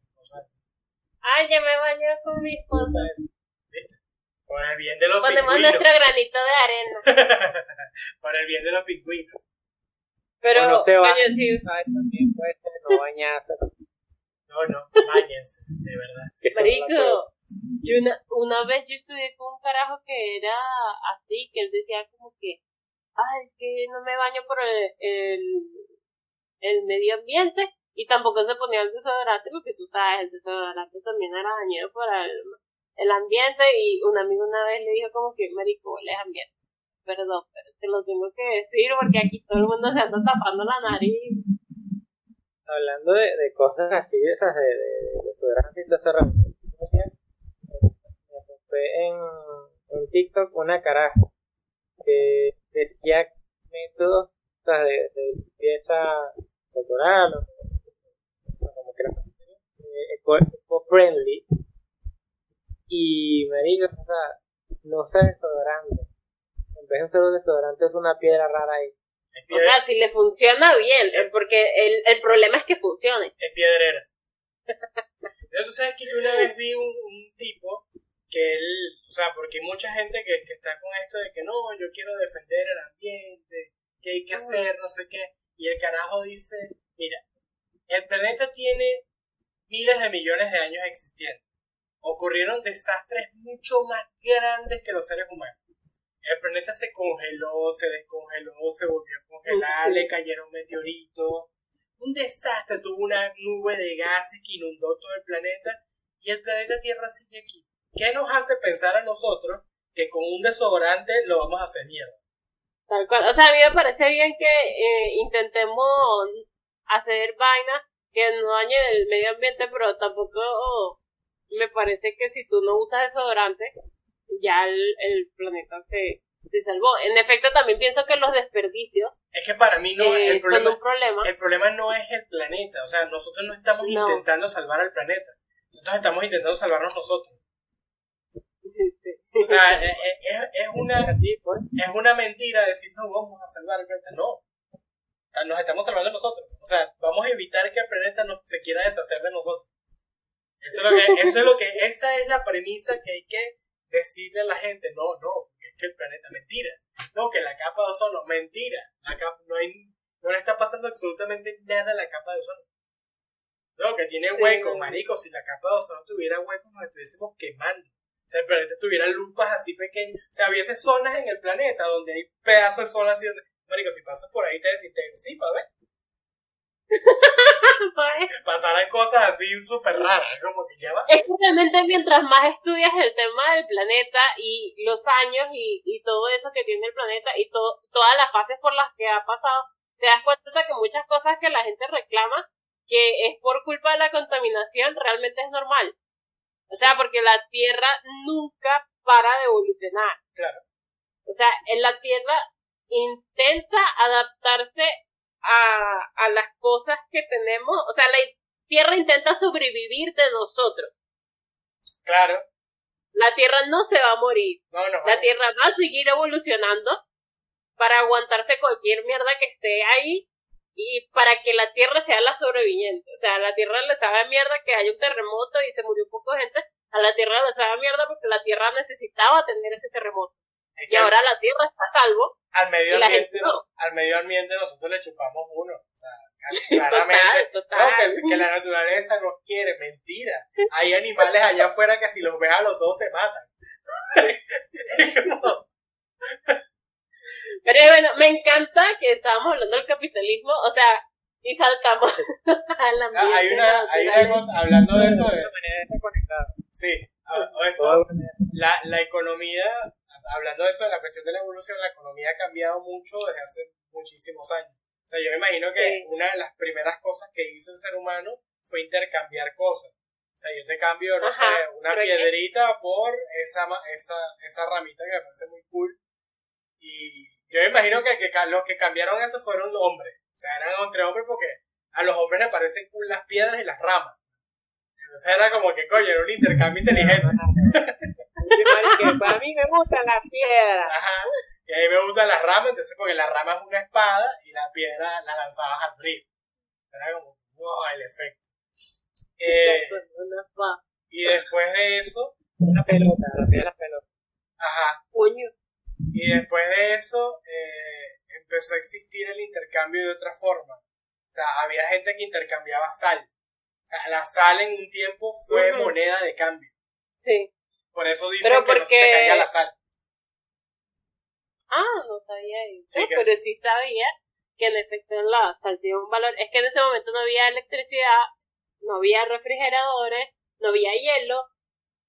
D: Ay, ya me baño con mi esposa.
C: ¿Viste? Por el bien de los
D: Ponemos
C: pingüinos.
D: nuestro granito de arena.
C: Por el bien de los pingüinos.
D: Pero,
B: O no se bañen.
D: sí.
B: Ay, también puede ser no bañarse.
C: No, no, bañense, de verdad.
B: son.
D: Marico, yo una, una vez yo estudié con un carajo que era así, que él decía como que, ah, es que no me baño por el, el, medio ambiente y tampoco se ponía el desodorante porque tú sabes, el desodorante también era dañino para el, el ambiente y un amigo una vez le dijo como que, marico, es ambiente. Perdón, pero te lo tengo que decir porque aquí todo el mundo se anda tapando la nariz.
B: Hablando de, de cosas así, esas de, de, de desodorante y TikTok una caraja que decía métodos o sea, de, de limpieza corporal o, o como decirlo, eh, eco, eco-friendly y me dijo, o sea, no usa desodorante. En vez de usar un desodorante es una piedra rara ahí.
C: Es,
D: O sea, si le funciona bien, eh, porque el, el problema es que funcione.
C: es piedrera. Entonces, tú sabes que yo una vez vi un, un tipo que él, o sea, porque hay mucha gente que, que está con esto de que no, yo quiero defender el ambiente, que hay que hacer, no sé qué, y el carajo dice, mira, el planeta tiene miles de millones de años existiendo. Ocurrieron desastres mucho más grandes que los seres humanos. El planeta se congeló, se descongeló, se volvió a congelar, le cayeron meteoritos. Un desastre, tuvo una nube de gases que inundó todo el planeta y el planeta Tierra sigue aquí. ¿Qué nos hace pensar a nosotros que con un desodorante lo vamos a hacer mierda?
D: Tal cual. O sea, a mí me parece bien que eh, intentemos hacer vainas que no dañen el medio ambiente, pero tampoco me parece que si tú no usas desodorante, ya el, el planeta se, se salvó. En efecto, también pienso que los desperdicios
C: Es que para mí no,
D: eh,
C: el,
D: son
C: problema,
D: un problema.
C: el problema no es el planeta. O sea, nosotros no estamos
D: No.
C: intentando salvar al planeta. Nosotros estamos intentando salvarnos nosotros. O sea, es, es- es una,
B: pues.
C: es una mentira decir, no, vamos a salvar el planeta. No. Nos estamos salvando nosotros. O sea, vamos a evitar que el planeta nos, se quiera deshacer de nosotros. Eso es, lo que, eso es lo que, esa es la premisa que hay que decirle a la gente. No, no, es que el planeta, mentira. No, que la capa de ozono, mentira. La capa, no, hay, no le está pasando absolutamente nada a la capa de ozono. No, que tiene
D: no.
C: marico. Si la capa de ozono tuviera huecos, nos estuviésemos quemando. O sea, el planeta tuviera lupas así pequeñas. O sea, hubiese zonas en el planeta donde hay pedazos de sol así donde, marico, si pasas por ahí te desintegras. Sí, pa' ver. Pasaran cosas así súper raras, como que ya va.
D: es que realmente mientras más estudias el tema del planeta y los años y, y todo eso que tiene el planeta y to- todas las fases por las que ha pasado, te das cuenta que muchas cosas que la gente reclama que es por culpa de la contaminación realmente es normal. O sea, porque la Tierra nunca para de evolucionar.
C: Claro.
D: O sea, en la Tierra intenta adaptarse a, a las cosas que tenemos. O sea, la Tierra intenta sobrevivir de nosotros.
C: Claro.
D: La Tierra no se va a morir.
C: No, no.
D: La Tierra va a seguir evolucionando para aguantarse cualquier mierda que esté ahí y para que la Tierra sea la sobreviviente. O sea, a la Tierra le sabe mierda que haya un terremoto y se murió un poco de gente. A la Tierra le sabe mierda porque la Tierra necesitaba tener ese terremoto. y ahora la Tierra está a salvo.
C: Al medio, ambiente,
D: no.
C: al medio ambiente nosotros le chupamos uno. O sea, casi claramente.
D: Total,
C: No,
D: total.
C: que, que la naturaleza nos quiere, mentira. Hay animales allá afuera que si los ves a los ojos te matan.
D: Pero bueno, me encanta que estábamos hablando del capitalismo, o sea, y saltamos al
C: Ah,
D: ambiente.
C: hay una, hay una cosa, hablando de eso, de,
B: desconectada.
C: sí, ah, o eso, la, la economía, hablando de eso, de la cuestión de la evolución, la economía ha cambiado mucho desde hace muchísimos años. O sea, yo me imagino que
D: Sí.
C: una de las primeras cosas que hizo el ser humano fue intercambiar cosas. O sea, yo te cambio, no
D: Ajá,
C: sé, una
D: que-
C: piedrita por esa, ma- esa, esa ramita que me parece muy cool. Y yo me imagino que, que los que cambiaron eso fueron los hombres. O sea, eran entre hombres porque a los hombres les parecen cool las piedras y las ramas. Entonces era como que, coño, era un intercambio inteligente.
B: Marica, Para mí me gustan las piedras.
C: Ajá. Y a mí me gustan las ramas, entonces porque la rama es una espada y la piedra la lanzabas al río. Era como, wow, el efecto. Eh, y después de eso,
B: Una pelota, la piedra es pelota.
C: ajá,
D: Coño.
C: Y después de eso eh, empezó a existir el intercambio de otra forma. O sea, había gente que intercambiaba sal. O sea, la sal en un tiempo fue moneda de cambio.
D: Sí.
C: Por eso dicen
D: Pero
C: que no se te caiga la sal.
D: Ah, no sabía eso.
C: Sí,
D: pero
C: es-
D: sí sabía que en efecto la sal tiene un valor. Es que en ese momento no había electricidad, no había refrigeradores, no había hielo.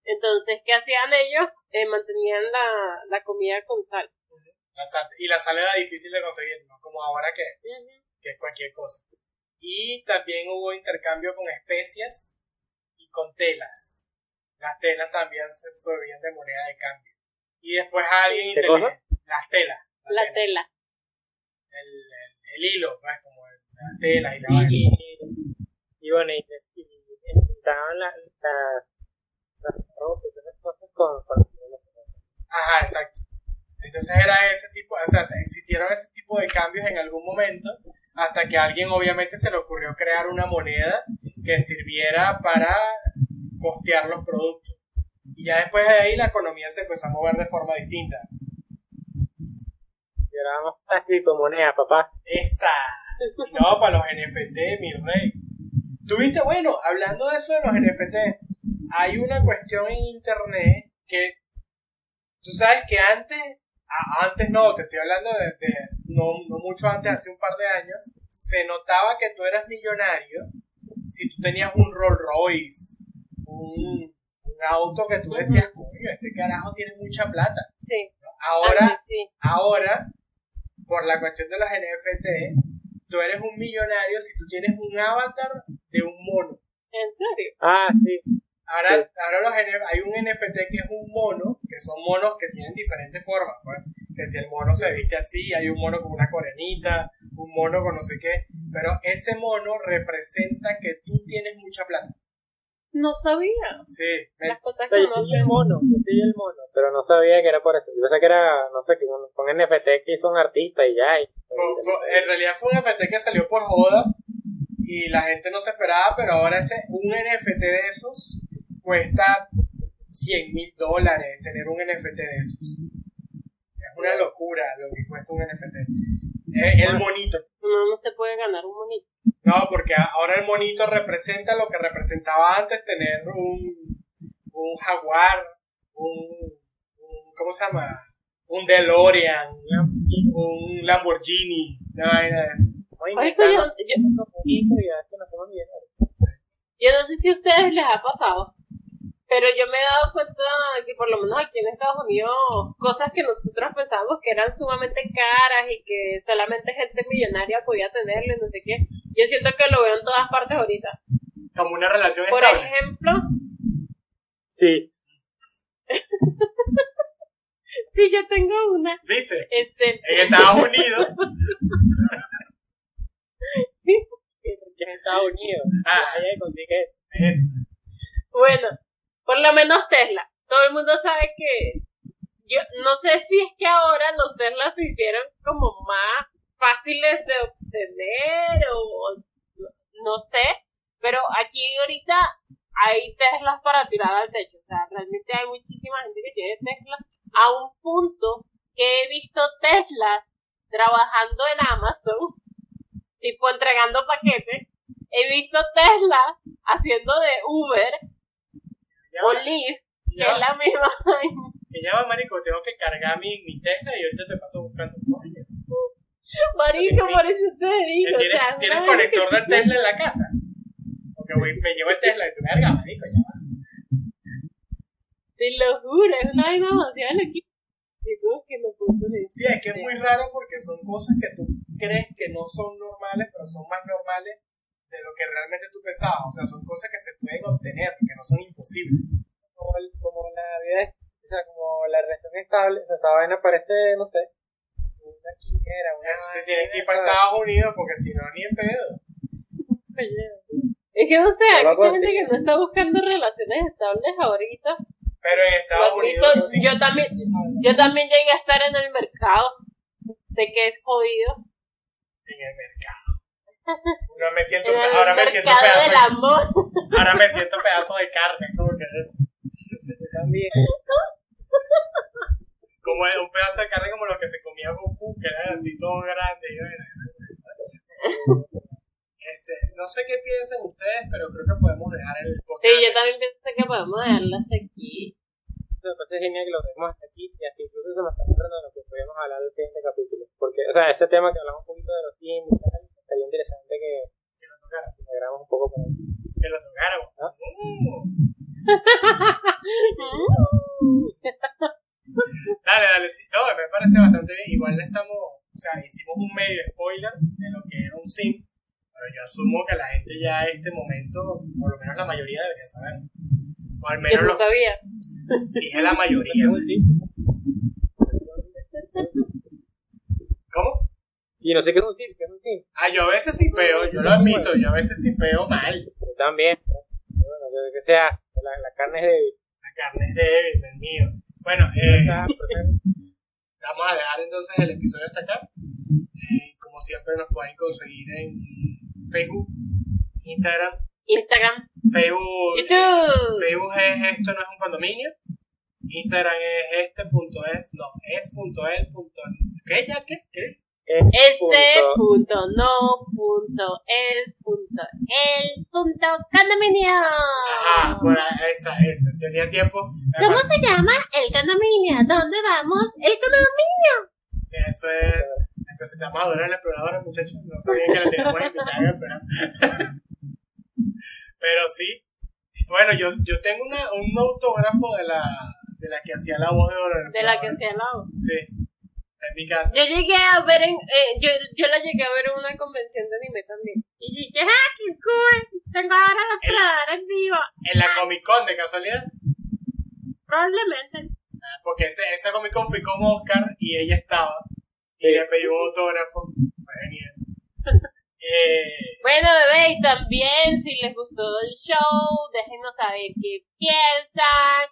D: Entonces, ¿qué hacían ellos? Eh, mantenían la, la comida con sal.
C: La sal. Y la sal era difícil de conseguir, ¿no? Como ahora que
D: Ujú.
C: que es cualquier cosa. Y también hubo intercambio con especias y con telas. Las telas también se servían de moneda de cambio. Y después alguien
B: ¿Qué
C: inteligente. Las telas.
D: La
C: tela.
D: tela.
C: El, el- el hilo, pues, como el- las telas y la
B: Y, y, y bueno, y, y, y pintaban la, la,
C: Ajá, exacto. Entonces era ese tipo, o sea, existieron ese tipo de cambios en algún momento, hasta que a alguien obviamente se le ocurrió crear una moneda que sirviera para costear los productos. Y ya después de ahí la economía se empezó a mover de forma distinta.
B: y ahora vamos a las criptomonedas, papá.
C: Esa. No, para los NFT, mi rey. Tuviste, bueno, hablando de eso de los NFT, hay una cuestión en internet que tú sabes que antes, a- antes no, te estoy hablando de, de- no, no mucho antes, hace un par de años, se notaba que tú eras millonario si tú tenías un Rolls Royce, un, un auto que tú decías, coño, este carajo tiene mucha plata.
D: Sí.
C: Ahora,
D: sí.
C: Ahora, por la cuestión de los NFT, tú eres un millonario si tú tienes un avatar de un mono.
D: ¿En serio?
B: Ah, sí.
C: Ahora,
B: Sí.
C: ahora los hay un NFT que es un mono, que son monos que tienen diferentes formas. pues. Que si el mono se viste así, hay un mono con una coronita, un mono con no sé qué. Pero ese mono representa que tú tienes mucha plata.
D: No sabía.
C: Sí, me-
D: Las cosas que
B: soy el mono, yo soy el mono, pero no sabía que era por eso. Yo pensé que era, no sé, que con, con NFT que hizo un artista y ya. y-
C: Fue- fue- en realidad fue un NFT que salió por joda y la gente no se esperaba, pero ahora ese, un NFT de esos cuesta 100 mil dólares tener un NFT de esos. Es una locura lo que cuesta un NFT. Es el monito.
D: Uno no se puede ganar un monito.
C: No, porque ahora el monito representa lo que representaba antes tener un, un jaguar, un, un- ¿cómo se llama? Un DeLorean, un Lamborghini, una vaina de eso.
D: Yo,
B: monito y a ver si nos hacemos millonarios.
D: yo no sé si a ustedes les ha pasado, Pero yo me he dado cuenta que por lo menos aquí en Estados Unidos, cosas que nosotros pensábamos que eran sumamente caras y que solamente gente millonaria podía tenerle, no sé qué. Yo siento que lo veo en todas partes ahorita.
C: Como una relación
D: Por
C: estable.
D: ejemplo,
B: Sí.
D: si yo tengo una,
C: ¿Viste?
D: este,
C: En Estados Unidos.
B: En Estados Unidos.
C: Ah,
B: Allá consigue
C: es.
D: Bueno, por lo menos Tesla. Todo el mundo sabe que yo no sé si es que ahora los Tesla se hicieron como más fáciles de obtener o no sé, pero aquí ahorita hay Teslas para tirar al techo. O sea, realmente hay muchísima gente que tiene Tesla a un punto que he visto Teslas trabajando en Amazon, tipo entregando paquetes. He visto Tesla haciendo de Uber o Lyft, que es la misma vaina.
C: que ya va, marico, tengo que cargar mi, mi Tesla y ahorita te paso buscando. Coño.
D: Marico, por eso te digo. o
C: ¿Tienes,
D: sea,
C: ¿tienes conector de Tesla en la casa? Porque voy, me llevo el Tesla y tu verga, marico, ya va.
D: Te lo juro, es una vaina demasiado. Digo que puedo.
C: Sí, es que es muy raro porque son cosas que tú crees que no son normales, pero son más normales de lo que realmente tú pensabas. O sea, son cosas que se pueden obtener, que no son imposibles.
B: como, el- como la vida, o sea, como la relación estable, o sea, esta vaina parece, no sé, una quimera, una
C: Eso te tienes que ir para Estados Unidos porque si no, ni en pedo.
D: Es que no sé, hay mucha gente que no está buscando relaciones estables ahorita.
C: Pero en Estados
D: admito,
C: Unidos sí.
D: yo también, yo también llegué a estar en el mercado. Sé que es jodido.
C: En el mercado. No me siento, ahora me siento pedazo de,
D: amor.
C: ahora me siento pedazo de carne, como que
B: Yo también.
C: como un pedazo de carne como lo que se comía Goku, que era así todo grande. Este, no sé qué piensan ustedes, pero creo que podemos dejar el podcast.
D: Sí, yo también pienso que podemos dejarlo hasta aquí.
B: Me parece genial que lo dejemos hasta aquí y hasta incluso se me está ocurriendo de lo que podríamos hablar del siguiente capítulo. Porque, o sea, ese tema que hablamos un poquito de los teams interesante que
C: que lo tocara,
B: que integramos un poco por ahí.
C: que lo tocáramos.
B: ¿Ah?
C: Mm. Dale, dale, sí. No, me parece bastante bien. Igual le estamos, o sea, hicimos un medio spoiler de lo que era un sim, pero yo asumo que la gente ya a este momento, por lo menos la mayoría debería saber. O al
D: Yo
C: menos
D: no
C: los,
D: sabía.
C: dije la mayoría.
B: Y no sé qué es un sim, qué es un sim.
C: Ah, yo a veces sí peo, yo lo admito, yo a veces sí peo mal.
B: Yo también. Bueno, yo que sea, la, la carne es débil.
C: La carne es débil, Dios mío. Bueno, eh, vamos a dejar entonces el episodio hasta acá. Eh, como siempre nos pueden conseguir en Facebook, Instagram,
D: Instagram,
C: Facebook.
D: YouTube.
C: Facebook es esto no es un condominio. Instagram es este punto es, no, es punto el punto. ¿Qué ya qué? ¿Qué?
D: Este
B: punto.
D: punto no punto es punto el punto condominio.
C: Ajá, por esa, esa. Tenía tiempo.
D: ¿Cómo se llama el condominio? ¿Dónde vamos? El condominio.
C: Eso es. Entonces estamos a durar el explorador, muchachos. No sabía que la teníamos invitada programa. Pero sí. Bueno, yo, yo tengo una, un autógrafo de la, de la que hacía la voz de Dora la
D: De la que
C: Exploradora.
D: hacía la voz.
C: Sí.
D: Yo llegué a ver en, eh, yo, yo la llegué a ver en una convención de anime también. Y dije, ¡ah, qué cool! Tengo ahora la exploradora en vivo.
C: En la Comic Con, de casualidad.
D: Probablemente.
C: Ah, Porque ese, esa Comic Con fui con Oscar y ella estaba. Y le pedí un autógrafo. Fue genial. Eh,
D: Bueno, bebé, y también si les gustó el show, déjenos saber qué piensan,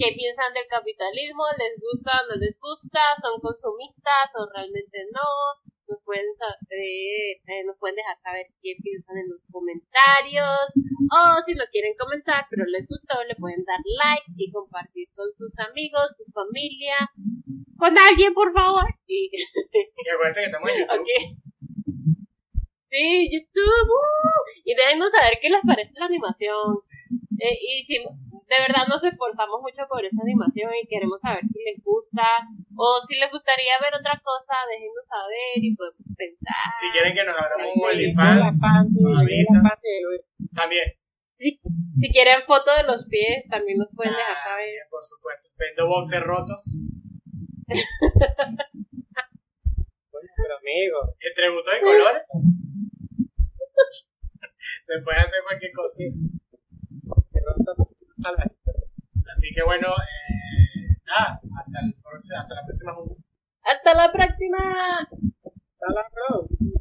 D: qué piensan del capitalismo, les gusta o no les gusta, son consumistas o realmente no. Nos pueden, eh, nos pueden dejar saber qué piensan en los comentarios. O si no quieren comentar, pero les gustó, le pueden dar like y compartir con sus amigos, su familia, con alguien, por favor. Y,
C: y acuérdense que estamos en YouTube.
D: Sí, YouTube. uh, y déjenos saber qué les parece la animación. Eh, y si de verdad nos esforzamos mucho por esa animación y queremos saber si les gusta o si les gustaría ver otra cosa, déjenos saber y podemos pensar.
C: Si quieren que nos abramos un OnlyFans, nos avisan.
B: de.
C: También.
D: Si, si quieren fotos de los pies, también nos pueden dejar
C: Ah,
D: saber.
C: por supuesto. Vendo boxers rotos.
B: Pero amigo,
C: Entre y colores. Se puede hacer cualquier cosa.
B: Tal vez.
C: Así que bueno, eh, nada, hasta, el próximo, hasta la próxima junta. Hasta la próxima.
D: Hasta la próxima.